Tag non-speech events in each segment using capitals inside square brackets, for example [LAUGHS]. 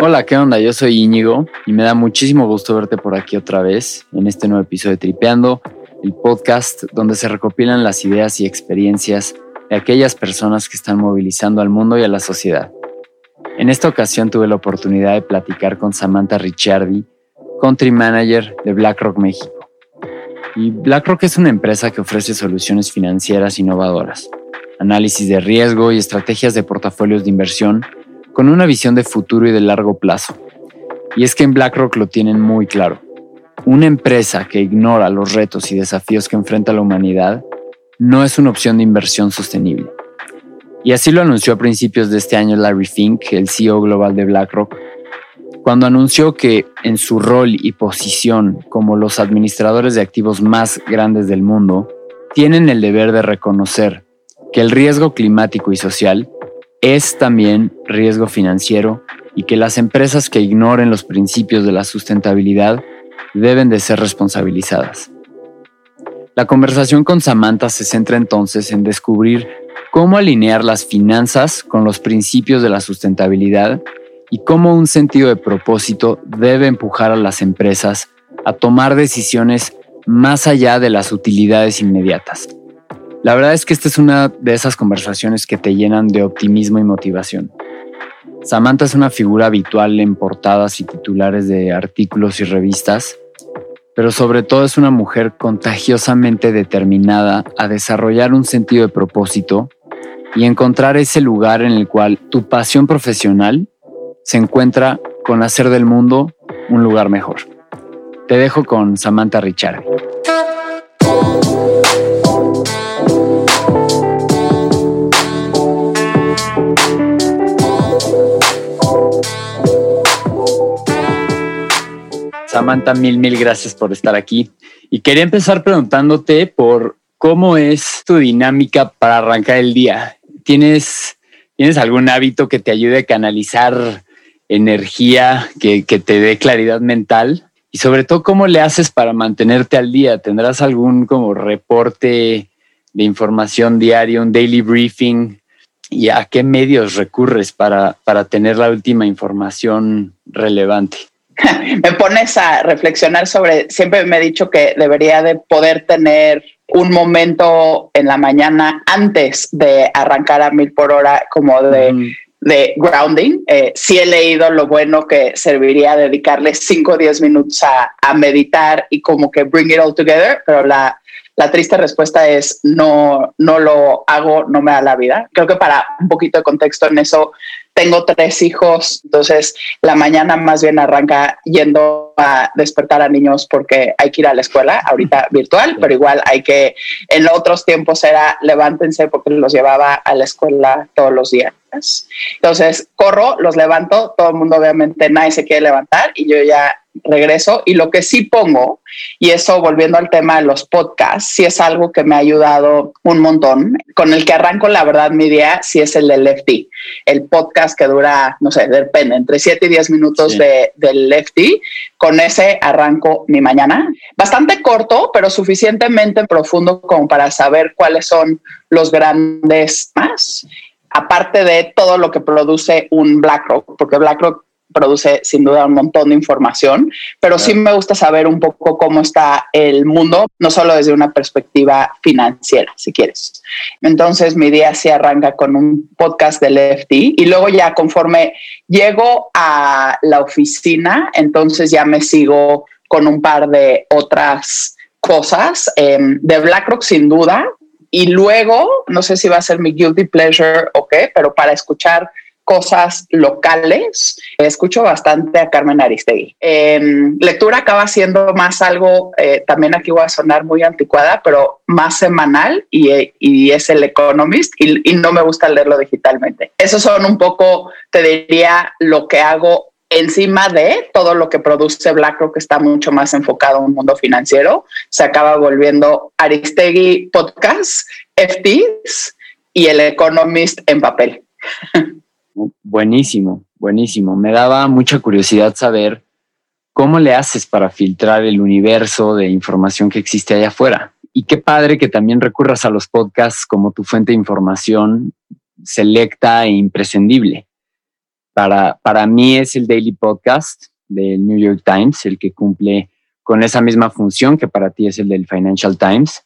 Hola, ¿qué onda? Yo soy Íñigo y me da muchísimo gusto verte por aquí otra vez en este nuevo episodio de Tripeando, el podcast donde se recopilan las ideas y experiencias de aquellas personas que están movilizando al mundo y a la sociedad. En esta ocasión tuve la oportunidad de platicar con Samantha Ricciardi, Country Manager de BlackRock México. Y BlackRock es una empresa que ofrece soluciones financieras innovadoras, análisis de riesgo y estrategias de portafolios de inversión con una visión de futuro y de largo plazo. Y es que en BlackRock lo tienen muy claro. Una empresa que ignora los retos y desafíos que enfrenta la humanidad no es una opción de inversión sostenible. Y así lo anunció a principios de este año Larry Fink, el CEO global de BlackRock, cuando anunció que en su rol y posición como los administradores de activos más grandes del mundo, tienen el deber de reconocer que el riesgo climático y social es también riesgo financiero y que las empresas que ignoren los principios de la sustentabilidad deben de ser responsabilizadas. La conversación con Samantha se centra entonces en descubrir cómo alinear las finanzas con los principios de la sustentabilidad y cómo un sentido de propósito debe empujar a las empresas a tomar decisiones más allá de las utilidades inmediatas. La verdad es que esta es una de esas conversaciones que te llenan de optimismo y motivación. Samantha es una figura habitual en portadas y titulares de artículos y revistas, pero sobre todo es una mujer contagiosamente determinada a desarrollar un sentido de propósito y encontrar ese lugar en el cual tu pasión profesional se encuentra con hacer del mundo un lugar mejor. Te dejo con Samantha Richard. Samantha, mil, mil gracias por estar aquí. Y quería empezar preguntándote por cómo es tu dinámica para arrancar el día. ¿Tienes, ¿tienes algún hábito que te ayude a canalizar energía que, te dé claridad mental y sobre todo cómo le haces para mantenerte al día. ¿Tendrás algún como reporte de información diario, un daily briefing? ¿Y a qué medios recurres para, para tener la última información relevante? [LAUGHS] me pones a reflexionar sobre, siempre me he dicho que debería de poder tener un momento en la mañana antes de arrancar a mil por hora, como de de grounding. Eh, sí he leído lo bueno que serviría dedicarle 5 o 10 minutos a, a, meditar y como que bring it all together, pero la, la triste respuesta es no, no lo hago, no me da la vida. Creo que para un poquito de contexto en eso, tengo tres hijos, entonces la mañana más bien arranca yendo a despertar a niños porque hay que ir a la escuela, ahorita virtual, pero igual hay que, en otros tiempos era levántense porque los llevaba a la escuela todos los días. Entonces corro, los levanto, todo el mundo obviamente nadie se quiere levantar y yo ya regreso. Y lo que sí pongo, y eso volviendo al tema de los podcasts, sí es algo que me ha ayudado un montón. Con el que arranco, la verdad, mi día sí es el del Lefty, el podcast que dura, no sé, depende, entre 7 y 10 minutos de, del Lefty. Con ese arranco mi mañana. Bastante corto, pero suficientemente profundo como para saber cuáles son los grandes más aparte de todo lo que produce un BlackRock, porque BlackRock produce sin duda un montón de información, pero sí me gusta saber un poco cómo está el mundo, no solo desde una perspectiva financiera, si quieres. Entonces mi día se arranca con un podcast del FT y luego ya conforme llego a la oficina, entonces ya me sigo con un par de otras cosas em, de BlackRock sin duda. Y luego, no sé si va a ser mi guilty pleasure o qué, pero para escuchar cosas locales. Escucho bastante a Carmen Aristegui. lectura acaba siendo más algo, eh, también aquí voy a sonar muy anticuada, pero más semanal y, es el Economist y, y, no me gusta leerlo digitalmente. Esos son un poco, te diría, lo que hago encima de todo lo que produce BlackRock, que está mucho más enfocado en un mundo financiero. Se acaba volviendo Aristegui Podcast, FTs y el Economist en papel. [LAUGHS] Buenísimo, buenísimo. Me daba mucha curiosidad saber cómo le haces para filtrar el universo de información que existe allá afuera. Y qué padre que también recurras a los podcasts como tu fuente de información selecta e imprescindible. para, para mí es el Daily Podcast del New York Times, el que cumple con esa misma función que para ti es el del Financial Times,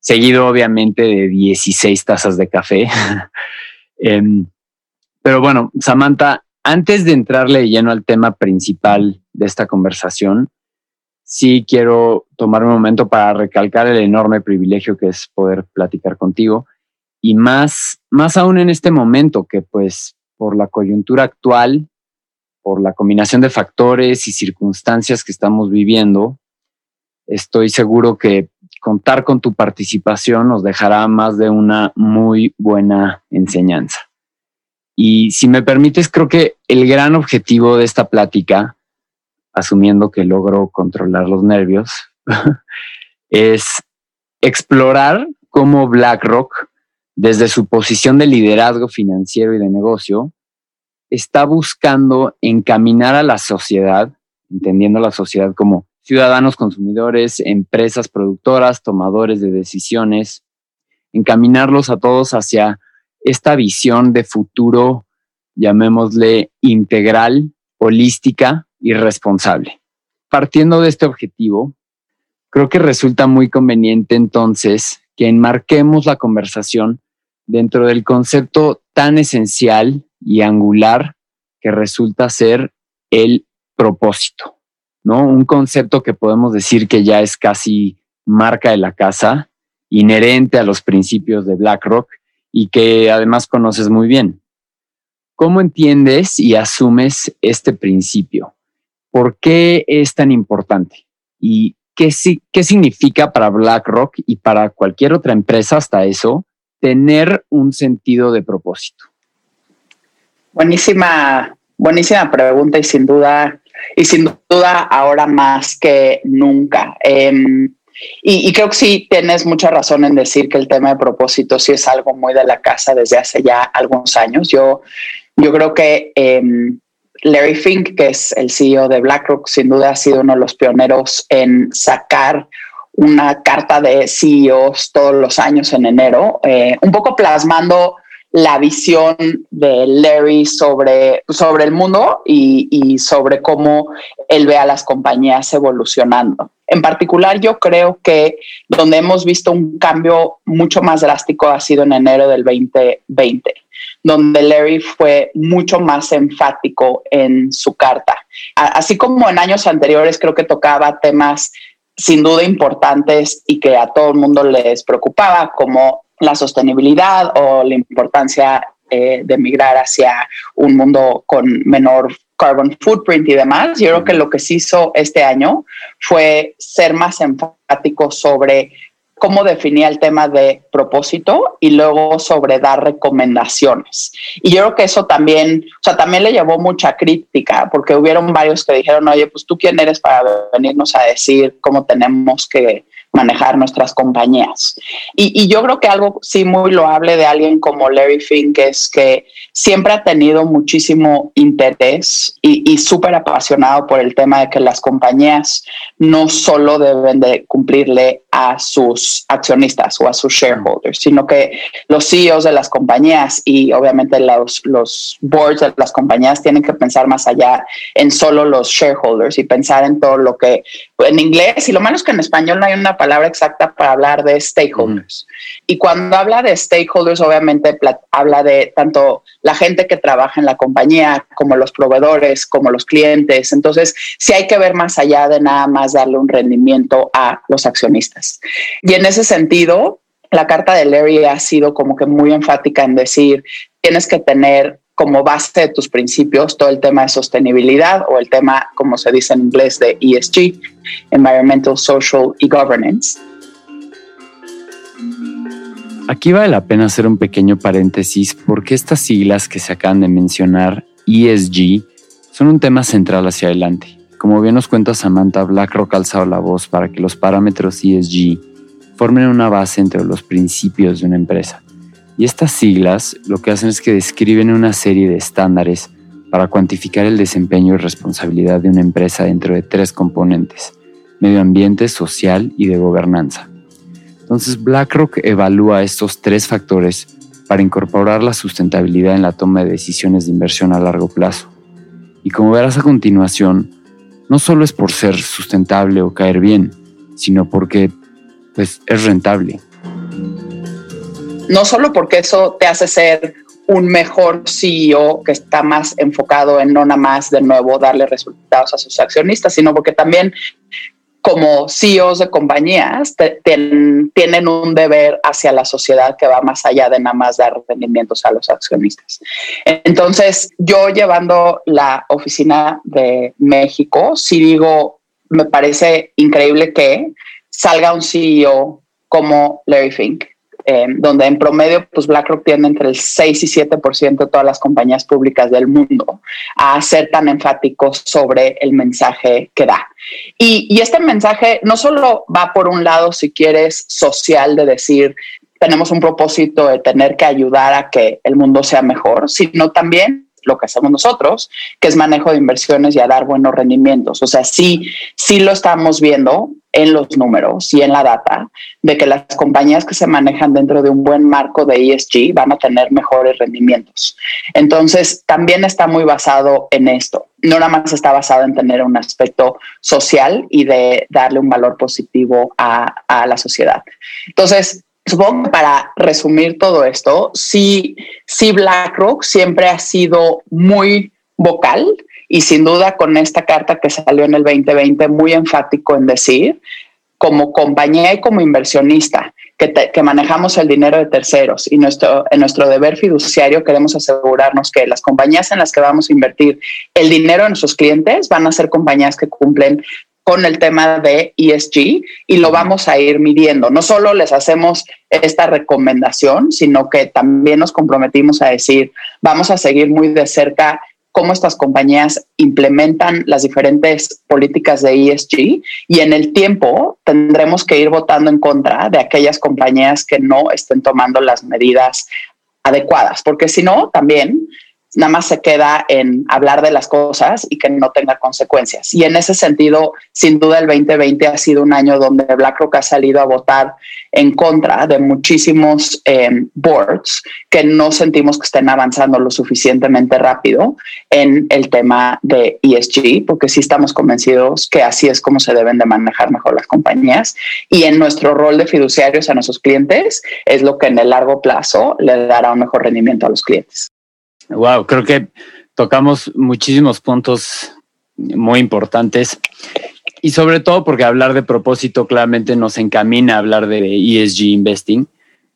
seguido obviamente de 16 tazas de café. [LAUGHS] Em, pero bueno, Samantha, antes de entrarle lleno al tema principal de esta conversación, sí quiero tomar un momento para recalcar el enorme privilegio que es poder platicar contigo y más, más aún en este momento que pues por la coyuntura actual por la combinación de factores y circunstancias que estamos viviendo, estoy seguro que contar con tu participación nos dejará más de una muy buena enseñanza. Y si me permites, creo que el gran objetivo de esta plática, asumiendo que logro controlar los nervios, [LAUGHS] es explorar cómo BlackRock, desde su posición de liderazgo financiero y de negocio, está buscando encaminar a la sociedad, entendiendo la sociedad como ciudadanos consumidores, empresas productoras, tomadores de decisiones, encaminarlos a todos hacia esta visión de futuro, llamémosle integral, holística y responsable. Partiendo de este objetivo, creo que resulta muy conveniente entonces que enmarquemos la conversación dentro del concepto tan esencial y angular que resulta ser el propósito, ¿no? Un concepto que podemos decir que ya es casi marca de la casa, inherente a los principios de BlackRock y que además conoces muy bien. ¿Cómo entiendes y asumes este principio? ¿Por qué es tan importante? ¿Y qué, qué significa para BlackRock y para cualquier otra empresa hasta eso tener un sentido de propósito? Buenísima, buenísima pregunta y sin duda, y sin duda ahora más que nunca. Em, y, creo que sí tienes mucha razón en decir que el tema de propósito sí es algo muy de la casa desde hace ya algunos años. Yo, yo creo que em, Larry Fink, que es el CEO de BlackRock, sin duda ha sido uno de los pioneros en sacar una carta de CEOs todos los años en enero, eh, un poco plasmando la visión de Larry sobre, sobre el mundo y, sobre cómo él ve a las compañías evolucionando. En particular, yo creo que donde hemos visto un cambio mucho más drástico ha sido en enero del 2020, donde Larry fue mucho más enfático en su carta. Así como en años anteriores creo que tocaba temas sin duda importantes y que a todo el mundo les preocupaba, como la sostenibilidad o la importancia eh, de migrar hacia un mundo con menor carbon footprint y demás. Yo creo que lo que se hizo este año fue ser más enfático sobre cómo definía el tema de propósito y luego sobre dar recomendaciones. Y yo creo que eso también, o sea, también le llevó mucha crítica porque hubieron varios que dijeron, oye, pues tú quién eres para venirnos a decir cómo tenemos que manejar nuestras compañías. Y, yo creo que algo sí muy loable de alguien como Larry Fink es que siempre ha tenido muchísimo interés y, y súper apasionado por el tema de que las compañías no solo deben de cumplirle a sus accionistas o a sus shareholders, sino que los CEOs de las compañías y obviamente los, los boards de las compañías tienen que pensar más allá en solo los shareholders y pensar en todo lo que en inglés y lo malo es que en español no hay una palabra exacta para hablar de stakeholders. Y cuando habla de stakeholders, obviamente habla de tanto la gente que trabaja en la compañía como los proveedores, como los clientes. Entonces, sí hay que ver más allá de nada más darle un rendimiento a los accionistas. Y en ese sentido, la carta de Larry ha sido como que muy enfática en decir, tienes que tener como base de tus principios todo el tema de sostenibilidad o el tema, como se dice en inglés, de ESG, Environmental, Social y Governance. Aquí vale la pena hacer un pequeño paréntesis porque estas siglas que se acaban de mencionar, ESG, son un tema central hacia adelante. Como bien nos cuenta Samantha, BlackRock ha alzado la voz para que los parámetros ESG formen una base entre los principios de una empresa y estas siglas lo que hacen es que describen una serie de estándares para cuantificar el desempeño y responsabilidad de una empresa dentro de tres componentes, medio ambiente, social y de gobernanza. Entonces BlackRock evalúa estos tres factores para incorporar la sustentabilidad en la toma de decisiones de inversión a largo plazo. Y como verás a continuación, no solo es por ser sustentable o caer bien, sino porque pues, es rentable. No solo porque eso te hace ser un mejor CEO que está más enfocado en no nada más de nuevo darle resultados a sus accionistas, sino porque también como CEOs de compañías tienen un deber hacia la sociedad que va más allá de nada más dar rendimientos a los accionistas. Entonces, yo llevando la oficina de México, si digo, me parece increíble que salga un CEO como Larry Fink, eh, donde en promedio pues BlackRock tiene entre el 6 y 7% de todas las compañías públicas del mundo a ser tan enfáticos sobre el mensaje que da. Y, y este mensaje no solo va por un lado, si quieres, social de decir, tenemos un propósito de tener que ayudar a que el mundo sea mejor, sino también lo que hacemos nosotros, que es manejo de inversiones y a dar buenos rendimientos. O sea, sí, sí lo estamos viendo en los números y en la data de que las compañías que se manejan dentro de un buen marco de ESG van a tener mejores rendimientos. Entonces, también está muy basado en esto. No nada más está basado en tener un aspecto social y de darle un valor positivo a, a la sociedad. Entonces, supongo que para resumir todo esto, sí, sí BlackRock siempre ha sido muy vocal y sin duda con esta carta que salió en el 2020 muy enfático en decir, como compañía y como inversionista, que, manejamos el dinero de terceros y nuestro, en nuestro deber fiduciario queremos asegurarnos que las compañías en las que vamos a invertir el dinero de nuestros clientes van a ser compañías que cumplen con el tema de ESG y lo vamos a ir midiendo. No solo les hacemos esta recomendación, sino que también nos comprometimos a decir, vamos a seguir muy de cerca cómo estas compañías implementan las diferentes políticas de ESG y en el tiempo tendremos que ir votando en contra de aquellas compañías que no estén tomando las medidas adecuadas, porque si no, también nada más se queda en hablar de las cosas y que no tenga consecuencias. Y en ese sentido, sin duda el 2020 ha sido un año donde BlackRock ha salido a votar en contra de muchísimos em, boards que no sentimos que estén avanzando lo suficientemente rápido en el tema de ESG, porque sí estamos convencidos que así es como se deben de manejar mejor las compañías. Y en nuestro rol de fiduciarios a nuestros clientes es lo que en el largo plazo le dará un mejor rendimiento a los clientes. Wow, creo que tocamos muchísimos puntos muy importantes y sobre todo porque hablar de propósito claramente nos encamina a hablar de ESG investing.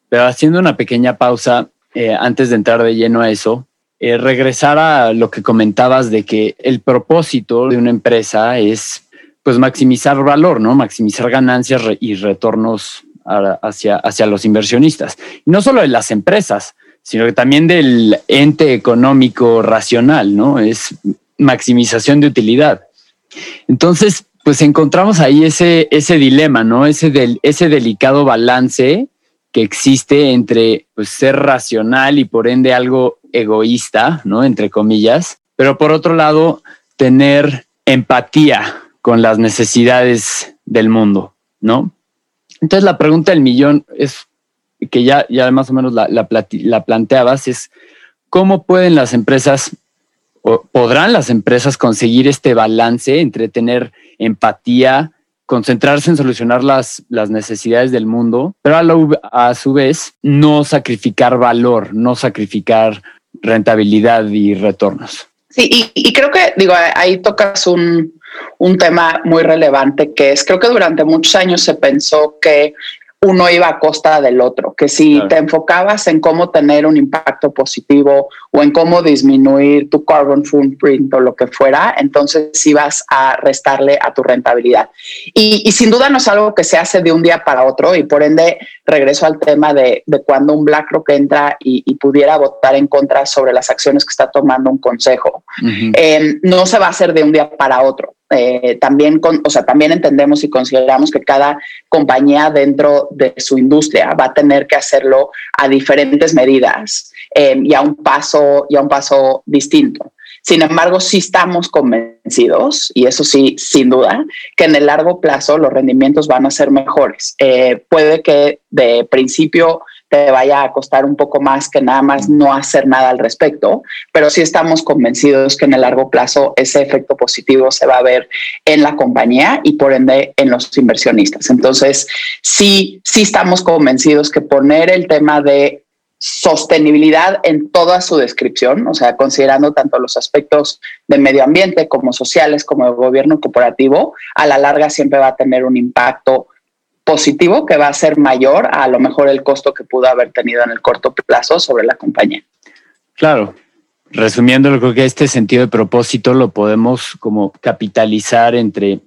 Pero haciendo una pequeña pausa eh, antes de entrar de lleno a eso, eh, regresar a lo que comentabas de que el propósito de una empresa es pues maximizar valor, ¿no? Maximizar ganancias y retornos hacia, hacia los inversionistas. No solo de las empresas, sino que también del ente económico racional, ¿no? Es maximización de utilidad. Entonces, pues encontramos ahí ese, ese dilema, ¿no? Ese, del, ese delicado balance que existe entre pues, ser racional y por ende algo egoísta, ¿no? Entre comillas, pero por otro lado, tener empatía con las necesidades del mundo, ¿no? Entonces la pregunta del millón es, que ya, ya más o menos la, la, planteabas, es cómo pueden las empresas o podrán las empresas conseguir este balance entre tener empatía, concentrarse en solucionar las, las necesidades del mundo, pero a, a, su vez no sacrificar valor, no sacrificar rentabilidad y retornos. Sí, y, y creo que, digo, ahí tocas un, un tema muy relevante que es, creo que durante muchos años se pensó que uno iba a costa del otro, que si te enfocabas en cómo tener un impacto positivo o en cómo disminuir tu carbon footprint o lo que fuera, entonces ibas a restarle a tu rentabilidad. Y, sin duda no es algo que se hace de un día para otro y por ende regreso al tema de, cuando un BlackRock entra y, pudiera votar en contra sobre las acciones que está tomando un consejo. Eh, no se va a hacer de un día para otro. Eh, también, con, o sea, también entendemos y consideramos que cada compañía dentro de su industria va a tener que hacerlo a diferentes medidas eh, y, a un paso, y a un paso distinto. Sin embargo, sí estamos convencidos, y eso sí, sin duda, que en el largo plazo los rendimientos van a ser mejores. Eh, puede que de principio te vaya a costar un poco más que nada más no hacer nada al respecto, pero sí estamos convencidos que en el largo plazo ese efecto positivo se va a ver en la compañía y por ende en los inversionistas. Entonces, sí, sí estamos convencidos que poner el tema de sostenibilidad en toda su descripción, o sea, considerando tanto los aspectos de medio ambiente como sociales, como de gobierno corporativo, a la larga siempre va a tener un impacto positivo que va a ser mayor a, lo mejor el costo que pudo haber tenido en el corto plazo sobre la compañía. Claro. Resumiendo, creo que este sentido de propósito lo podemos como capitalizar entre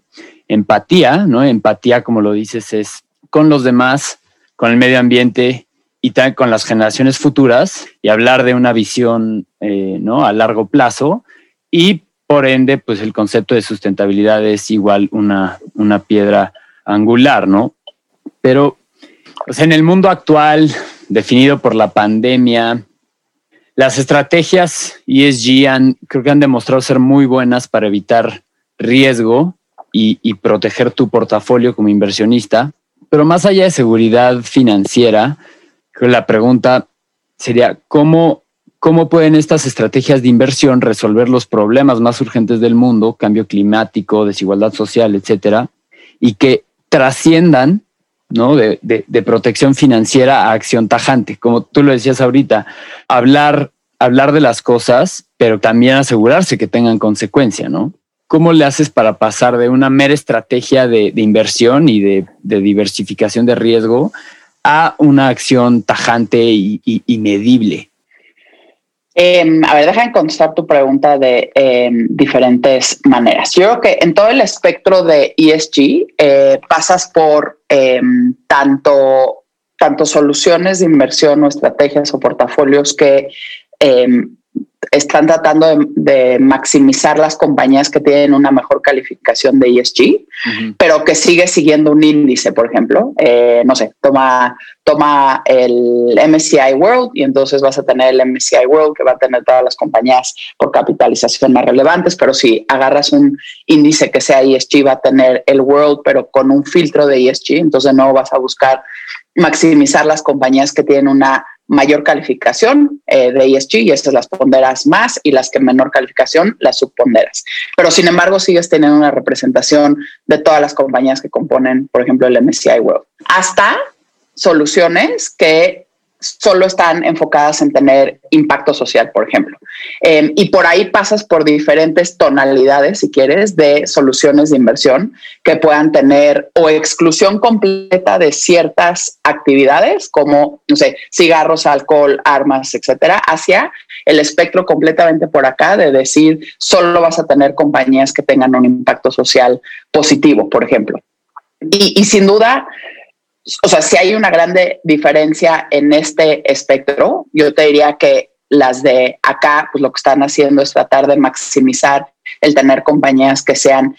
empatía, ¿no? Empatía, como lo dices, es con los demás, con el medio ambiente y también con las generaciones futuras y hablar de una visión, eh, ¿no? A largo plazo y por ende, pues el concepto de sustentabilidad es igual una, una piedra angular, ¿no? Pero pues en el mundo actual, definido por la pandemia, las estrategias ESG han, creo que han demostrado ser muy buenas para evitar riesgo y, proteger tu portafolio como inversionista. Pero más allá de seguridad financiera, creo que la pregunta sería, ¿cómo, ¿cómo pueden estas estrategias de inversión resolver los problemas más urgentes del mundo, cambio climático, desigualdad social, etcétera, y que trasciendan ¿no? De, de, protección financiera a acción tajante. Como tú lo decías ahorita, hablar, hablar de las cosas, pero también asegurarse que tengan consecuencia, ¿no? ¿Cómo le haces para pasar de una mera estrategia de, de inversión y de, diversificación de riesgo a una acción tajante y, y medible? Em, a ver, déjame contestar tu pregunta de em, diferentes maneras. Yo creo que en todo el espectro de ESG eh, pasas por em, tanto, tanto soluciones de inversión o estrategias o portafolios que están tratando de, maximizar las compañías que tienen una mejor calificación de ESG, pero que sigue siguiendo un índice, por ejemplo. Eh, no sé, toma, toma el MSCI World y entonces vas a tener el MSCI World que va a tener todas las compañías por capitalización más relevantes, pero si agarras un índice que sea ESG, va a tener el World, pero con un filtro de ESG, entonces no vas a buscar maximizar las compañías que tienen una mayor calificación eh, de ESG y esas las ponderas más y las que menor calificación las subponderas. Pero sin embargo sigues teniendo una representación de todas las compañías que componen, por ejemplo, el MSCI World. Hasta soluciones que solo están enfocadas en tener impacto social, por ejemplo. Em, y por ahí pasas por diferentes tonalidades, si quieres, de soluciones de inversión que puedan tener o exclusión completa de ciertas actividades, como, no sé, cigarros, alcohol, armas, etcétera, hacia el espectro completamente por acá de decir solo vas a tener compañías que tengan un impacto social positivo, por ejemplo. Y, y sin duda, o sea, si hay una grande diferencia en este espectro, yo te diría que las de acá, pues lo que están haciendo es tratar de maximizar el tener compañías que sean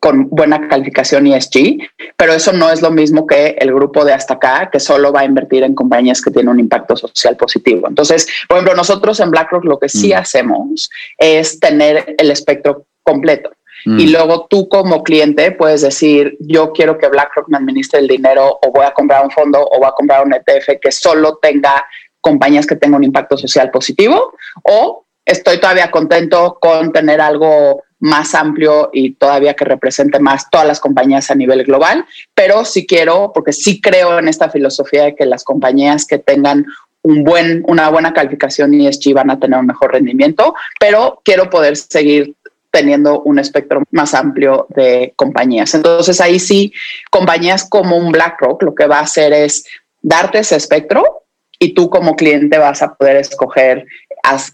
con buena calificación ESG, pero eso no es lo mismo que el grupo de hasta acá, que solo va a invertir en compañías que tienen un impacto social positivo. Entonces, por ejemplo, nosotros en BlackRock lo que sí mm. hacemos es tener el espectro completo. Y mm. luego tú como cliente puedes decir, yo quiero que BlackRock me administre el dinero o voy a comprar un fondo o voy a comprar un ETF que solo tenga compañías que tengan un impacto social positivo o estoy todavía contento con tener algo más amplio y todavía que represente más todas las compañías a nivel global, pero sí quiero, porque sí creo en esta filosofía de que las compañías que tengan un buen, una buena calificación ESG van a tener un mejor rendimiento, pero quiero poder seguir teniendo un espectro más amplio de compañías. Entonces ahí sí, compañías como un BlackRock lo que va a hacer es darte ese espectro y tú como cliente vas a poder escoger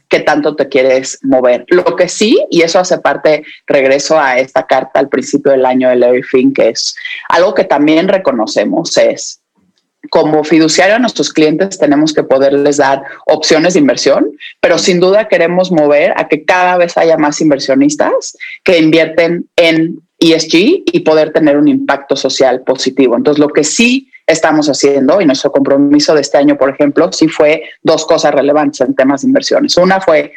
qué tanto te quieres mover. Lo que sí, y eso hace parte, regreso a esta carta al principio del año de Larry que es algo que también reconocemos, es como fiduciario a nuestros clientes tenemos que poderles dar opciones de inversión, pero sin duda queremos mover a que cada vez haya más inversionistas que invierten en ESG y poder tener un impacto social positivo. Entonces, lo que sí estamos haciendo y nuestro compromiso de este año, por ejemplo, sí fue dos cosas relevantes en temas de inversiones. Una fue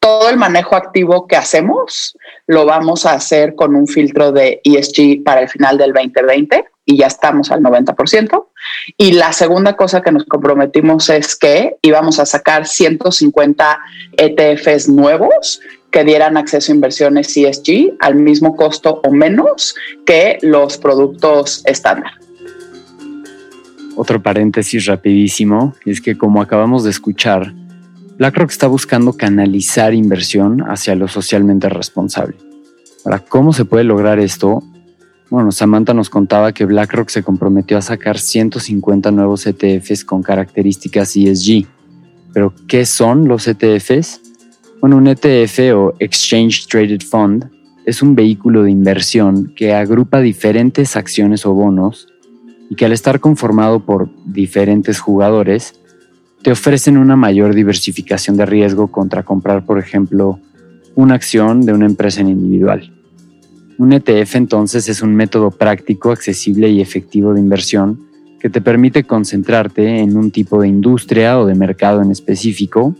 todo el manejo activo que hacemos lo vamos a hacer con un filtro de ESG para el final del 2020 y ya estamos al 90%. Y la segunda cosa que nos comprometimos es que íbamos a sacar 150 ETFs nuevos que dieran acceso a inversiones ESG al mismo costo o menos que los productos estándar. Otro paréntesis rapidísimo es que como acabamos de escuchar, BlackRock está buscando canalizar inversión hacia lo socialmente responsable. Ahora, ¿cómo se puede lograr esto? Bueno, Samantha nos contaba que BlackRock se comprometió a sacar 150 nuevos ETFs con características ESG. Pero, ¿qué son los ETFs? Bueno, un ETF o Exchange Traded Fund es un vehículo de inversión que agrupa diferentes acciones o bonos y que al estar conformado por diferentes jugadores, te ofrecen una mayor diversificación de riesgo contra comprar, por ejemplo, una acción de una empresa en individual. Un ETF entonces es un método práctico, accesible y efectivo de inversión que te permite concentrarte en un tipo de industria o de mercado en específico,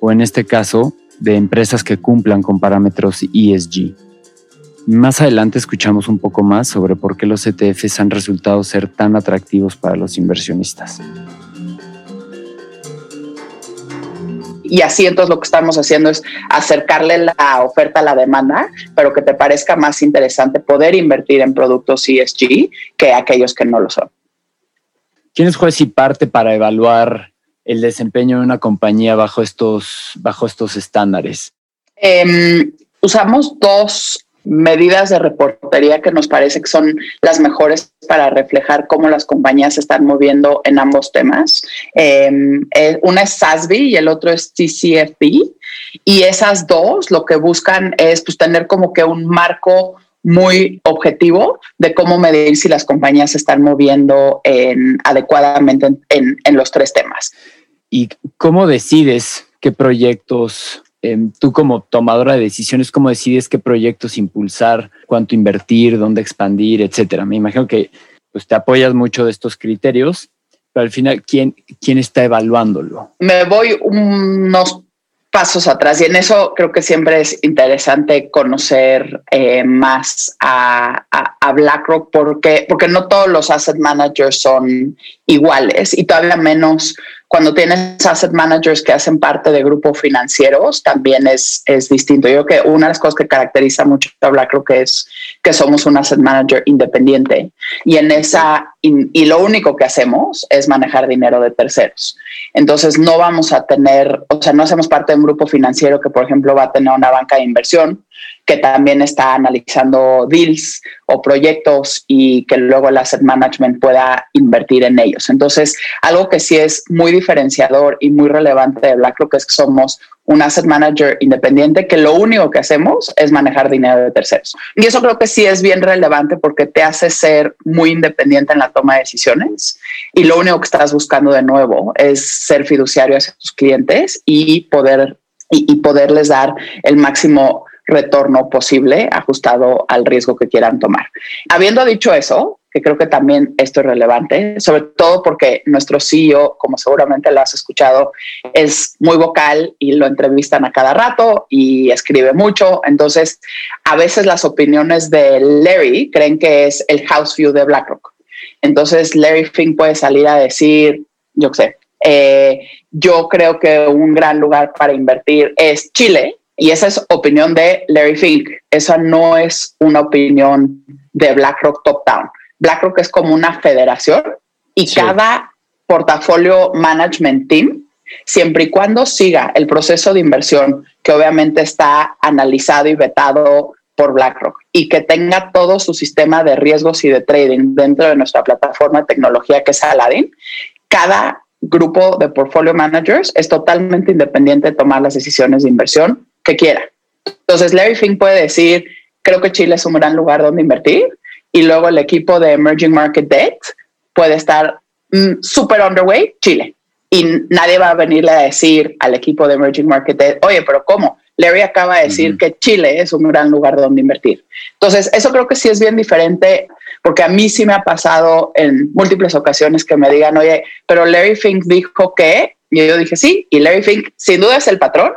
o en este caso, de empresas que cumplan con parámetros ESG. Más adelante escuchamos un poco más sobre por qué los ETFs han resultado ser tan atractivos para los inversionistas. Y así entonces lo que estamos haciendo es acercarle la oferta a la demanda, pero que te parezca más interesante poder invertir en productos ESG que aquellos que no lo son. ¿Quién es juez y parte para evaluar el desempeño de una compañía bajo estos, bajo estos estándares? Em, usamos dos medidas de reportería que nos parece que son las mejores para reflejar cómo las compañías se están moviendo en ambos temas. Em, eh, una es SASB y el otro es TCFB. Y esas dos lo que buscan es pues, tener como que un marco muy objetivo de cómo medir si las compañías se están moviendo en, adecuadamente en, en los tres temas. ¿Y cómo decides qué proyectos, em, tú como tomadora de decisiones, cómo decides qué proyectos impulsar, cuánto invertir, dónde expandir, etcétera? Me imagino que pues, te apoyas mucho de estos criterios, pero al final, ¿quién, quién está evaluándolo? Me voy unos pasos atrás y en eso creo que siempre es interesante conocer eh, más a, a, BlackRock porque, porque no todos los asset managers son iguales y todavía menos cuando tienes asset managers que hacen parte de grupos financieros, también es, es distinto. Yo creo que una de las cosas que caracteriza mucho a BlackRock es que somos un asset manager independiente y en esa y, lo único que hacemos es manejar dinero de terceros. Entonces no vamos a tener, o sea, no hacemos parte de un grupo financiero que, por ejemplo, va a tener una banca de inversión que también está analizando deals o proyectos y que luego el asset management pueda invertir en ellos. Entonces, algo que sí es muy diferenciador y muy relevante de BlackRock es que somos un asset manager independiente que lo único que hacemos es manejar dinero de terceros. Y eso creo que sí es bien relevante porque te hace ser muy independiente en la toma de decisiones y lo único que estás buscando de nuevo es ser fiduciario hacia tus clientes y poder y, y poderles dar el máximo retorno posible ajustado al riesgo que quieran tomar. Habiendo dicho eso, que creo que también esto es relevante, sobre todo porque nuestro CEO, como seguramente lo has escuchado, es muy vocal y lo entrevistan a cada rato y escribe mucho. Entonces, a veces las opiniones de Larry creen que es el house view de BlackRock. Entonces, Larry Fink puede salir a decir, yo sé, eh, yo creo que un gran lugar para invertir es Chile, y esa es opinión de Larry Fink. Esa no es una opinión de BlackRock top-down. BlackRock es como una federación y cada portafolio management team, siempre y cuando siga el proceso de inversión que obviamente está analizado y vetado por BlackRock y que tenga todo su sistema de riesgos y de trading dentro de nuestra plataforma de tecnología que es Aladdin, cada grupo de portfolio managers es totalmente independiente de tomar las decisiones de inversión que quiera. Entonces, Larry Fink puede decir, creo que Chile es un gran lugar donde invertir, y luego el equipo de Emerging Market Debt puede estar mm, súper underway, Chile. Y nadie va a venirle a decir al equipo de Emerging Market Debt, oye, pero ¿cómo? Larry acaba de decir que Chile es un gran lugar donde invertir. Entonces, eso creo que sí es bien diferente, porque a mí sí me ha pasado en múltiples ocasiones que me digan, oye, pero Larry Fink dijo que, y yo dije sí, y Larry Fink sin duda es el patrón,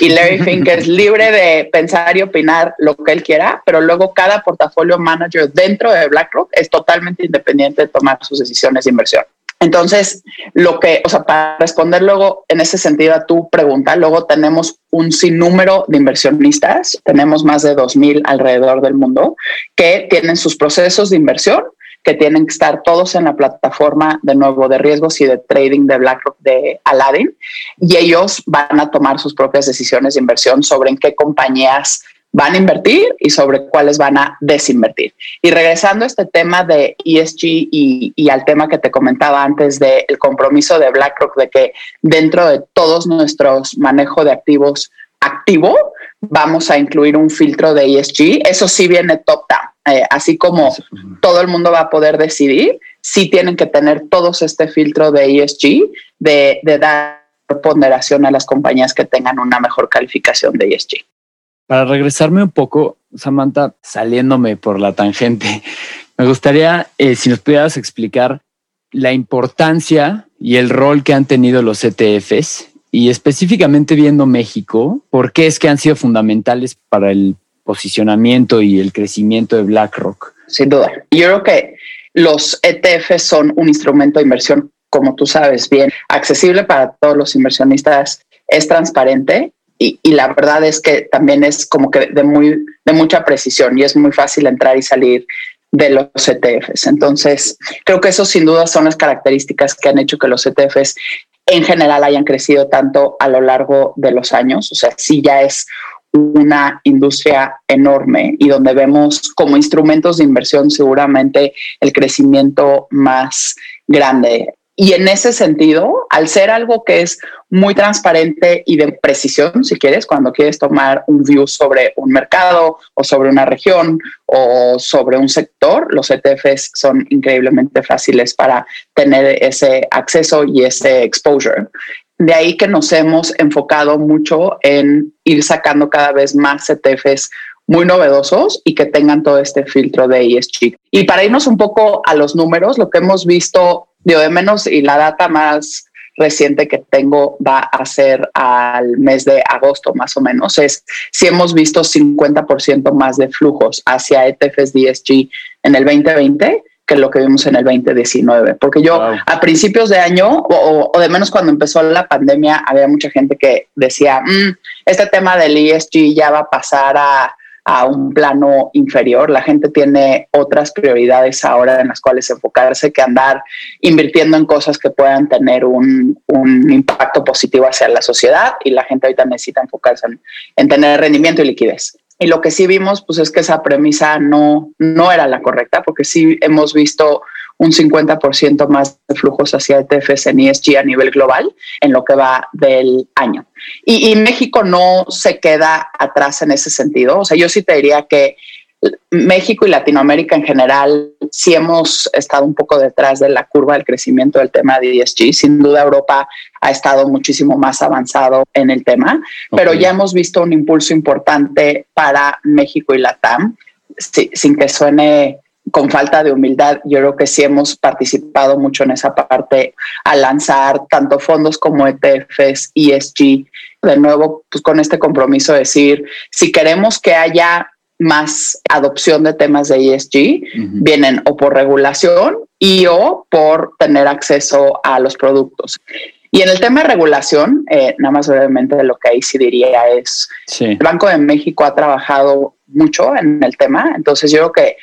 y Larry [LAUGHS] Fink es libre de pensar y opinar lo que él quiera, pero luego cada portafolio manager dentro de BlackRock es totalmente independiente de tomar sus decisiones de inversión. Entonces, lo que, o sea, para responder luego en ese sentido a tu pregunta, luego tenemos un sinnúmero de inversionistas, tenemos más de 2.000 alrededor del mundo, que tienen sus procesos de inversión, que tienen que estar todos en la plataforma de nuevo de riesgos y de trading de BlackRock de Aladdin, y ellos van a tomar sus propias decisiones de inversión sobre en qué compañías van a invertir y sobre cuáles van a desinvertir. Y regresando a este tema de ESG y, al tema que te comentaba antes del compromiso de BlackRock de que dentro de todos nuestros manejos de activos activo, vamos a incluir un filtro de ESG. Eso sí viene top down. Eh, así como todo el mundo va a poder decidir, sí tienen que tener todos este filtro de ESG, de, de dar ponderación a las compañías que tengan una mejor calificación de ESG. Para regresarme un poco, Samantha, saliéndome por la tangente, [LAUGHS] me gustaría eh, si nos pudieras explicar la importancia y el rol que han tenido los ETFs y específicamente viendo México, por qué es que han sido fundamentales para el posicionamiento y el crecimiento de BlackRock. Sin duda. Yo creo que los ETFs son un instrumento de inversión, como tú sabes bien, accesible para todos los inversionistas, es transparente y, la verdad es que también es como que de, muy, de mucha precisión y es muy fácil entrar y salir de los ETFs. Entonces, creo que eso sin duda son las características que han hecho que los ETFs en general hayan crecido tanto a lo largo de los años. O sea, sí ya es una industria enorme y donde vemos como instrumentos de inversión seguramente el crecimiento más grande. Y en ese sentido, al ser algo que es muy transparente y de precisión, si quieres, cuando quieres tomar un view sobre un mercado o sobre una región o sobre un sector, los ETFs son increíblemente fáciles para tener ese acceso y ese exposure. De ahí que nos hemos enfocado mucho en ir sacando cada vez más ETFs muy novedosos y que tengan todo este filtro de ESG. Y para irnos un poco a los números, lo que hemos visto de menos y la data más reciente que tengo va a ser al mes de agosto más o menos, es si hemos visto 50% más de flujos hacia ETFs DSG en el 2020 que lo que vimos en el 2019. Porque yo a principios de año, o, de menos cuando empezó la pandemia, había mucha gente que decía, mm, este tema del ESG ya va a pasar a a un plano inferior. La gente tiene otras prioridades ahora en las cuales enfocarse que andar invirtiendo en cosas que puedan tener un, impacto positivo hacia la sociedad y la gente ahorita necesita enfocarse en, tener rendimiento y liquidez. Y lo que sí vimos, pues es que esa premisa no, no era la correcta, porque sí hemos visto un 50% más de flujos hacia ETFs en ESG a nivel global en lo que va del año. Y, México no se queda atrás en ese sentido. O sea, yo sí te diría que México y Latinoamérica en general sí hemos estado un poco detrás de la curva del crecimiento del tema de ESG. Sin duda Europa ha estado muchísimo más avanzado en el tema, pero ya hemos visto un impulso importante para México y Latam, sin que suene con falta de humildad, yo creo que sí hemos participado mucho en esa parte a lanzar tanto fondos como ETFs, ESG, de nuevo, pues con este compromiso de decir, si queremos que haya más adopción de temas de ESG, vienen o por regulación y o por tener acceso a los productos. Y en el tema de regulación, eh, nada más brevemente lo que ahí sí diría es, el Banco de México ha trabajado mucho en el tema, entonces yo creo que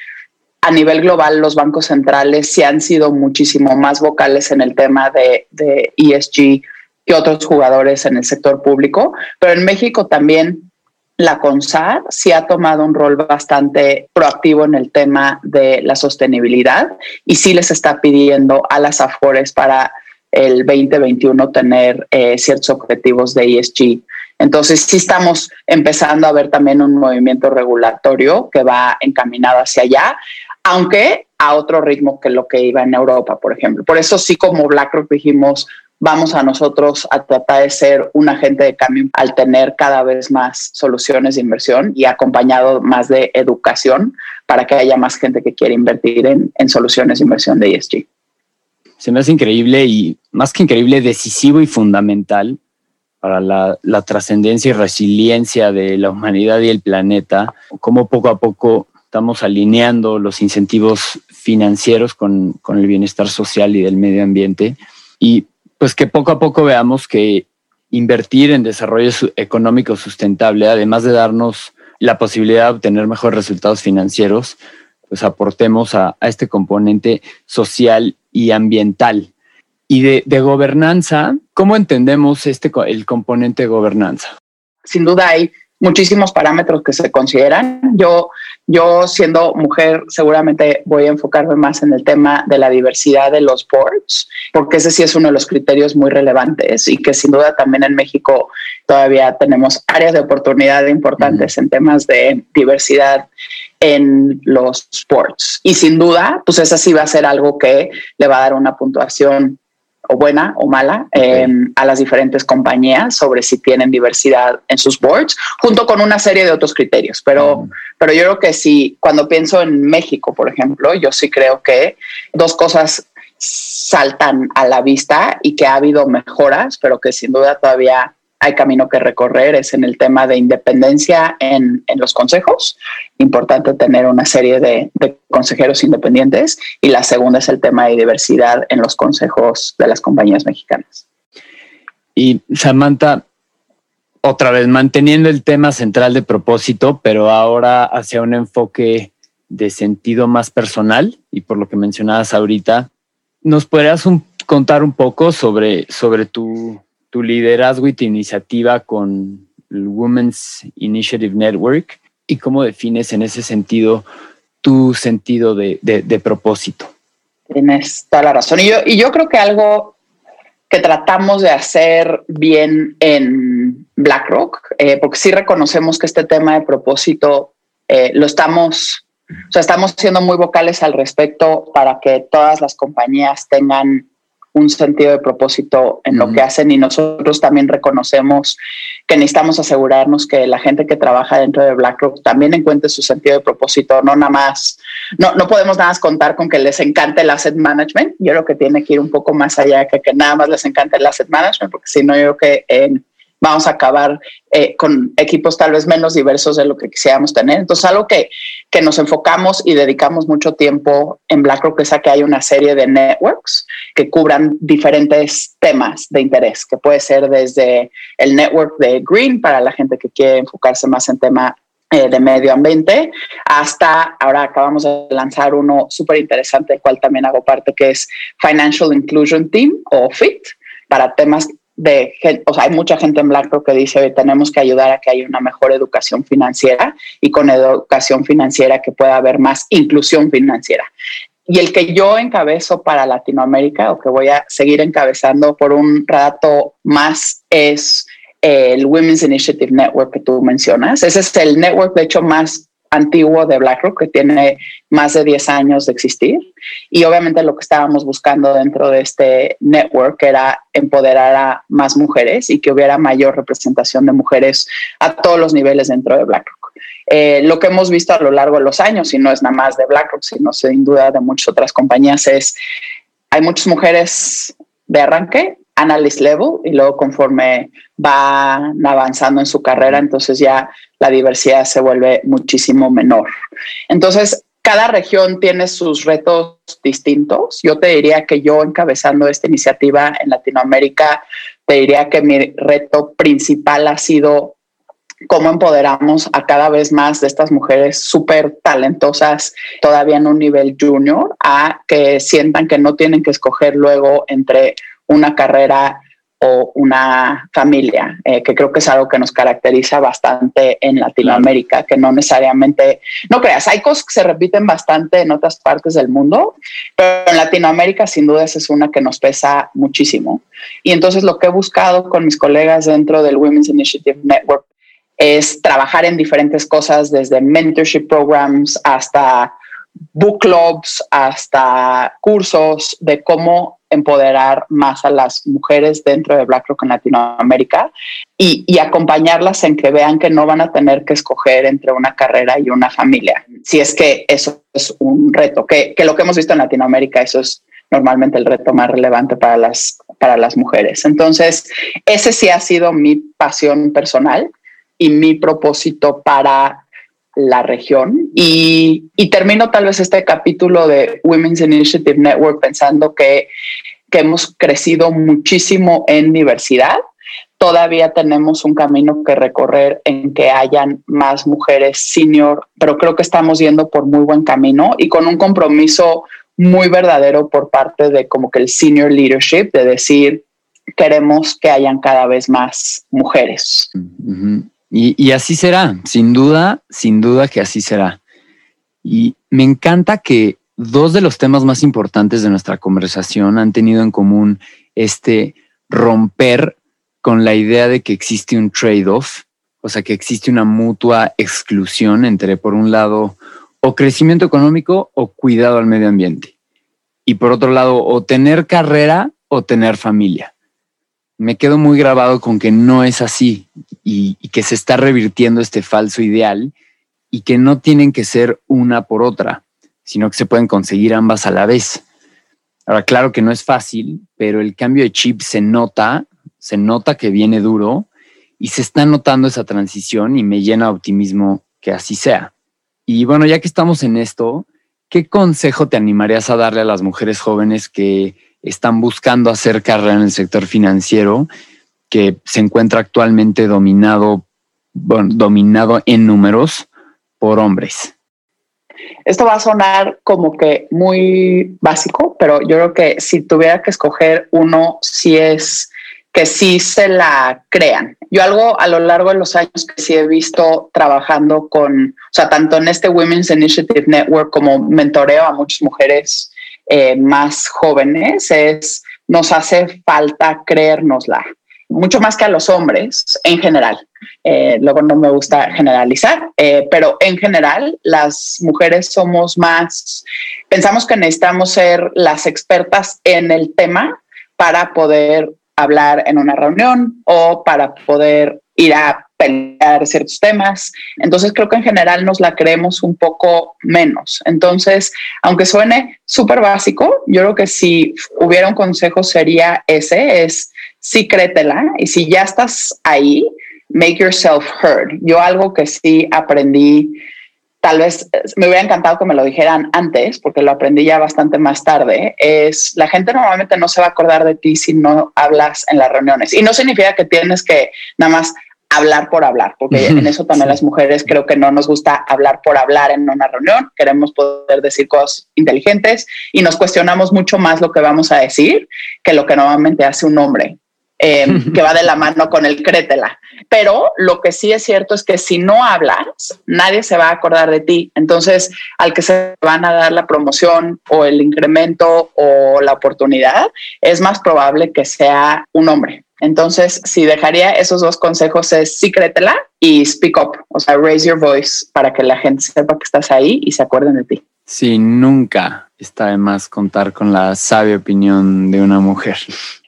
a nivel global los bancos centrales sí han sido muchísimo más vocales en el tema de, de ESG que otros jugadores en el sector público, pero en México también la CONSAR sí ha tomado un rol bastante proactivo en el tema de la sostenibilidad y sí les está pidiendo a las AFORES para el 2021 tener eh, ciertos objetivos de ESG. Entonces sí estamos empezando a ver también un movimiento regulatorio que va encaminado hacia allá aunque a otro ritmo que lo que iba en Europa, por ejemplo. Por eso sí como BlackRock dijimos, vamos a nosotros a tratar de ser un agente de cambio al tener cada vez más soluciones de inversión y acompañado más de educación para que haya más gente que quiera invertir en, en soluciones de inversión de ESG. Se me hace increíble y más que increíble, decisivo y fundamental para la, la trascendencia y resiliencia de la humanidad y el planeta, cómo poco a poco estamos alineando los incentivos financieros con, con el bienestar social y del medio ambiente. Y pues que poco a poco veamos que invertir en desarrollo económico sustentable, además de darnos la posibilidad de obtener mejores resultados financieros, pues aportemos a, este componente social y ambiental. Y de, de, gobernanza, ¿cómo entendemos este, el componente de gobernanza? Sin duda hay muchísimos parámetros que se consideran. Yo, yo siendo mujer, seguramente voy a enfocarme más en el tema de la diversidad de los boards, porque ese sí es uno de los criterios muy relevantes y que sin duda también en México todavía tenemos áreas de oportunidad importantes en temas de diversidad en los sports. Y sin duda, pues esa sí va a ser algo que le va a dar una puntuación o buena o mala em, a las diferentes compañías sobre si tienen diversidad en sus boards, junto con una serie de otros criterios. Pero, pero yo creo que si cuando pienso en México, por ejemplo, yo sí creo que dos cosas saltan a la vista y que ha habido mejoras, pero que sin duda todavía hay camino que recorrer, es en el tema de independencia en, los consejos. Importante tener una serie de, consejeros independientes. Y la segunda es el tema de diversidad en los consejos de las compañías mexicanas. Y Samantha, otra vez, manteniendo el tema central de propósito, pero ahora hacia un enfoque de sentido más personal y por lo que mencionabas ahorita, ¿nos podrías contar un poco sobre, sobre tu tu liderazgo y tu iniciativa con el Women's Initiative Network y cómo defines en ese sentido tu sentido de, propósito. Tienes toda la razón. Y yo, y yo creo que algo que tratamos de hacer bien en BlackRock, eh, porque sí reconocemos que este tema de propósito eh, lo estamos, o sea, estamos siendo muy vocales al respecto para que todas las compañías tengan un sentido de propósito en lo que hacen y nosotros también reconocemos que necesitamos asegurarnos que la gente que trabaja dentro de BlackRock también encuentre su sentido de propósito, no nada más, no, no podemos nada más contar con que les encante el asset management, yo creo que tiene que ir un poco más allá que que nada más les encante el asset management, porque si no yo creo que en vamos a acabar eh, con equipos tal vez menos diversos de lo que quisiéramos tener. Entonces, algo que, que nos enfocamos y dedicamos mucho tiempo en BlackRock es a que hay una serie de networks que cubran diferentes temas de interés, que puede ser desde el network de Green para la gente que quiere enfocarse más en tema eh, de medio ambiente, hasta ahora acabamos de lanzar uno súper interesante, el cual también hago parte, que es Financial Inclusion Team o FIT, para temas de, o sea, hay mucha gente en BlackRock que dice, tenemos que ayudar a que haya una mejor educación financiera y con educación financiera que pueda haber más inclusión financiera. Y el que yo encabezo para Latinoamérica o que voy a seguir encabezando por un rato más es el Women's Initiative Network que tú mencionas. Ese es el network, de hecho, más antiguo de BlackRock, que tiene más de 10 años de existir. Y obviamente lo que estábamos buscando dentro de este network era empoderar a más mujeres y que hubiera mayor representación de mujeres a todos los niveles dentro de BlackRock. Eh, lo que hemos visto a lo largo de los años, y no es nada más de BlackRock, sino sin duda de muchas otras compañías, es hay muchas mujeres de arranque analyst level y luego conforme van avanzando en su carrera, entonces ya la diversidad se vuelve muchísimo menor. Entonces, cada región tiene sus retos distintos. Yo te diría que yo encabezando esta iniciativa en Latinoamérica, te diría que mi reto principal ha sido cómo empoderamos a cada vez más de estas mujeres súper talentosas, todavía en un nivel junior, a que sientan que no tienen que escoger luego entre una carrera o una familia, eh, que creo que es algo que nos caracteriza bastante en Latinoamérica, que no necesariamente, no creas, hay cosas que se repiten bastante en otras partes del mundo, pero en Latinoamérica sin duda esa es una que nos pesa muchísimo. Y entonces lo que he buscado con mis colegas dentro del Women's Initiative Network es trabajar en diferentes cosas, desde mentorship programs hasta book clubs, hasta cursos de cómo empoderar más a las mujeres dentro de BlackRock en Latinoamérica y, acompañarlas en que vean que no van a tener que escoger entre una carrera y una familia. Si es que eso es un reto, que, que lo que hemos visto en Latinoamérica, eso es normalmente el reto más relevante para las para las mujeres. Entonces, ese sí ha sido mi pasión personal y mi propósito para la región. Y, termino tal vez este capítulo de Women's Initiative Network pensando que, que hemos crecido muchísimo en diversidad todavía tenemos un camino que recorrer en que hayan más mujeres senior, pero creo que estamos yendo por muy buen camino y con un compromiso muy verdadero por parte de como que el senior leadership, de decir, queremos que hayan cada vez más mujeres. Y, así será, sin duda, sin duda que así será. Y me encanta que dos de los temas más importantes de nuestra conversación han tenido en común este romper con la idea de que existe un trade-off, o sea, que existe una mutua exclusión entre, por un lado, o crecimiento económico o cuidado al medio ambiente. Y por otro lado, o tener carrera o tener familia. Me quedo muy grabado con que no es así y, que se está revirtiendo este falso ideal y que no tienen que ser una por otra, sino que se pueden conseguir ambas a la vez. Ahora, claro que no es fácil, pero el cambio de chip se nota se nota que viene duro y se está notando esa transición y me llena de optimismo que así sea. Y bueno, ya que estamos en esto, ¿qué consejo te animarías a darle a las mujeres jóvenes que están buscando hacer carrera en el sector financiero, que se encuentra actualmente dominado, dominado en números por hombres? Esto va a sonar como que muy básico, pero yo creo que si tuviera que escoger uno, si es que sí se la crean. Yo algo a lo largo de los años que sí he visto trabajando con, o sea, tanto en este Women's Initiative Network como mentoreo a muchas mujeres eh, más jóvenes, es nos hace falta creérnosla, mucho más que a los hombres en general. Eh, luego no me gusta generalizar, eh, pero en general las mujeres somos más, pensamos que necesitamos ser las expertas en el tema para poder hablar en una reunión o para poder ir a pelear ciertos temas. Entonces creo que en general nos la creemos un poco menos. Entonces, aunque suene súper básico, yo creo que si hubiera un consejo sería ese, es sí créetela y si ya estás ahí, make yourself heard. Yo algo que sí aprendí tal vez eh, me hubiera encantado que me lo dijeran antes, porque lo aprendí ya bastante más tarde, es la gente normalmente no se va a acordar de ti si no hablas en las reuniones. Y no significa que tienes que nada más hablar por hablar, porque en eso también las mujeres creo que no nos gusta hablar por hablar en una reunión, queremos poder decir cosas inteligentes y nos cuestionamos mucho más lo que vamos a decir que lo que normalmente hace un hombre. Em, [LAUGHS] que va de la mano con el crétela. Pero lo que sí es cierto es que si no hablas, nadie se va a acordar de ti. Entonces, al que se van a dar la promoción o el incremento o la oportunidad, es más probable que sea un hombre. Entonces, si dejaría esos dos consejos es sí créetela y speak up, o sea, raise your voice para que la gente sepa que estás ahí y se acuerden de ti. Sí, nunca está de más contar con la sabia opinión de una mujer.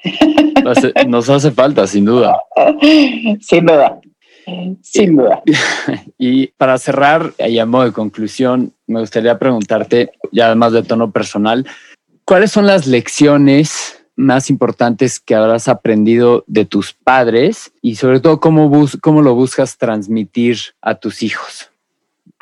[LAUGHS] [LAUGHS] Nos hace falta, sin duda. Sin duda. Sin duda. [LAUGHS] Y para cerrar, y a modo de conclusión, me gustaría preguntarte, ya además de tono personal, ¿cuáles son las lecciones más importantes que habrás aprendido de tus padres y sobre todo cómo, cómo lo buscas transmitir a tus hijos?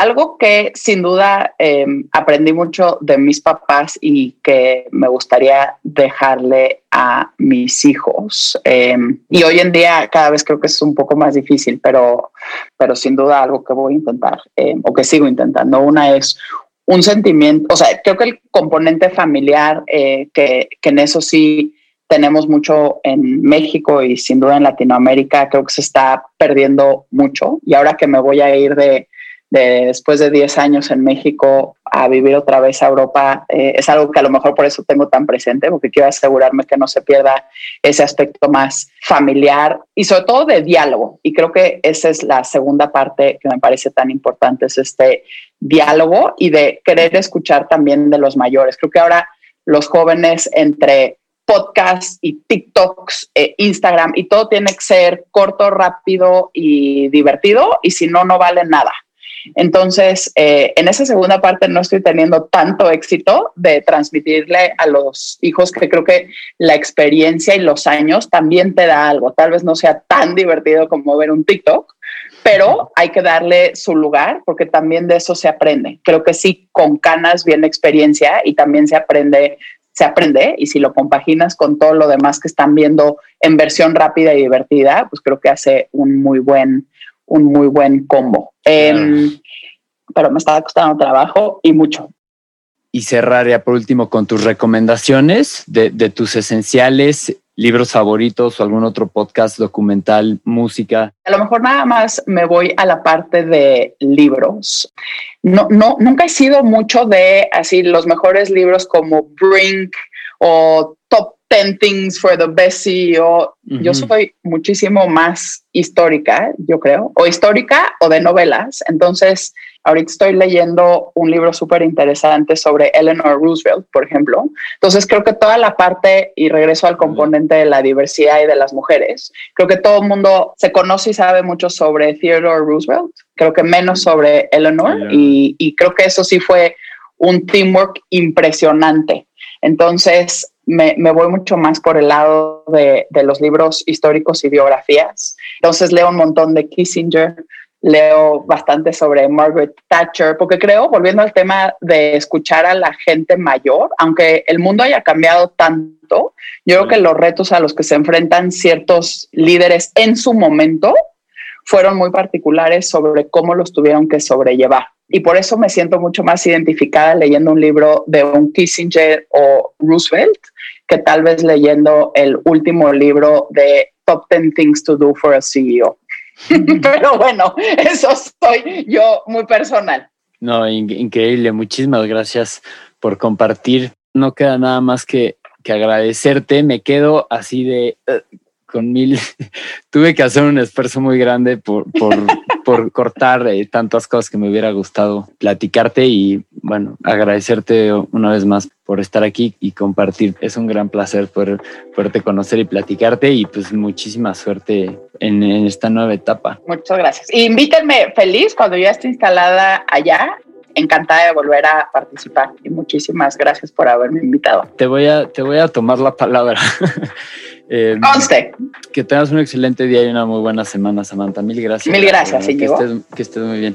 Algo que sin duda em, aprendí mucho de mis papás y que me gustaría dejarle a mis hijos. Em, y hoy en día cada vez creo que es un poco más difícil, pero, pero sin duda algo que voy a intentar em, o que sigo intentando. Una es un sentimiento, o sea, creo que el componente familiar, eh, que, que en eso sí tenemos mucho en México y sin duda en Latinoamérica, creo que se está perdiendo mucho. Y ahora que me voy a ir de después de 10 años en México a vivir otra vez a Europa, eh, es algo que a lo mejor por eso tengo tan presente, porque quiero asegurarme que no se pierda ese aspecto más familiar y sobre todo de diálogo. Y creo que esa es la segunda parte que me parece tan importante, es este diálogo y de querer escuchar también de los mayores. Creo que ahora los jóvenes entre podcasts y TikToks, eh, Instagram y todo tiene que ser corto, rápido y divertido y si no, no vale nada. Entonces, eh, en esa segunda parte no estoy teniendo tanto éxito de transmitirle a los hijos que creo que la experiencia y los años también te da algo. Tal vez no sea tan divertido como ver un TikTok, pero hay que darle su lugar porque también de eso se aprende. Creo que sí, con canas viene experiencia y también se aprende se aprende y si lo compaginas con todo lo demás que están viendo en versión rápida y divertida, pues creo que hace un muy buen, un muy buen combo. Em, pero me estaba costando trabajo y mucho. Y cerrar ya por último con tus recomendaciones de, de tus esenciales libros favoritos o algún otro podcast, documental, música? A lo mejor nada más me voy a la parte de libros. No, no, nunca he sido mucho de así los mejores libros como Brink o 10 Things for the Best CEO. Yo soy muchísimo más histórica, yo creo, o histórica o de novelas. Entonces, Ahorita estoy leyendo un libro súper interesante sobre Eleanor Roosevelt, por ejemplo. Entonces creo que toda la parte, y regreso al componente de la diversidad y de las mujeres, creo que todo el mundo se conoce y sabe mucho sobre Theodore Roosevelt, creo que menos sobre Eleanor, y, creo que eso sí fue un teamwork impresionante. Entonces, me, voy mucho más por el lado de, de, los libros históricos y biografías. Entonces leo un montón de Kissinger, leo bastante sobre Margaret Thatcher, porque creo, volviendo al tema de escuchar a la gente mayor, aunque el mundo haya cambiado tanto, yo creo que los retos a los que se enfrentan ciertos líderes en su momento fueron muy particulares sobre cómo los tuvieron que sobrellevar. Y por eso me siento mucho más identificada leyendo un libro de un Kissinger o Roosevelt que tal vez leyendo el último libro de Top 10 Things to Do for a CEO. [LAUGHS] Pero bueno, eso soy yo muy personal. No, increíble. Muchísimas gracias por compartir. No queda nada más que, que agradecerte. Me quedo así de eh, con mil. [LAUGHS] Tuve que hacer un esfuerzo muy grande por, por, [LAUGHS] por cortar eh, tantas cosas que me hubiera gustado platicarte y bueno, agradecerte una vez más por estar aquí y compartir. Es un gran placer poder, poderte conocer y platicarte y pues muchísima suerte en, esta nueva etapa. Muchas gracias. invítenme feliz cuando ya esté instalada allá encantada de volver a participar y muchísimas gracias por haberme invitado. Te voy a, te voy a tomar la palabra. [LAUGHS] eh, Conste. Que tengas un excelente día y una muy buena semana, Samantha. Mil gracias. Mil gracias, que estés, que estés muy bien.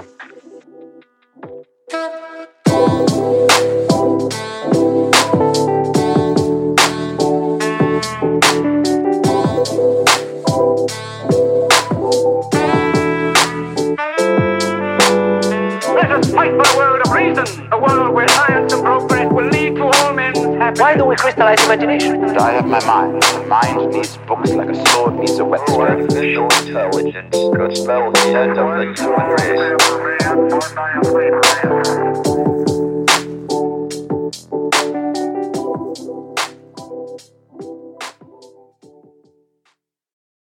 A world where science and progress will lead to all men's happiness. Why don't we crystallize imagination? I have my mind. The mind needs books like a sword needs a whetstone. Artificial intelligence could spell the end of the human race.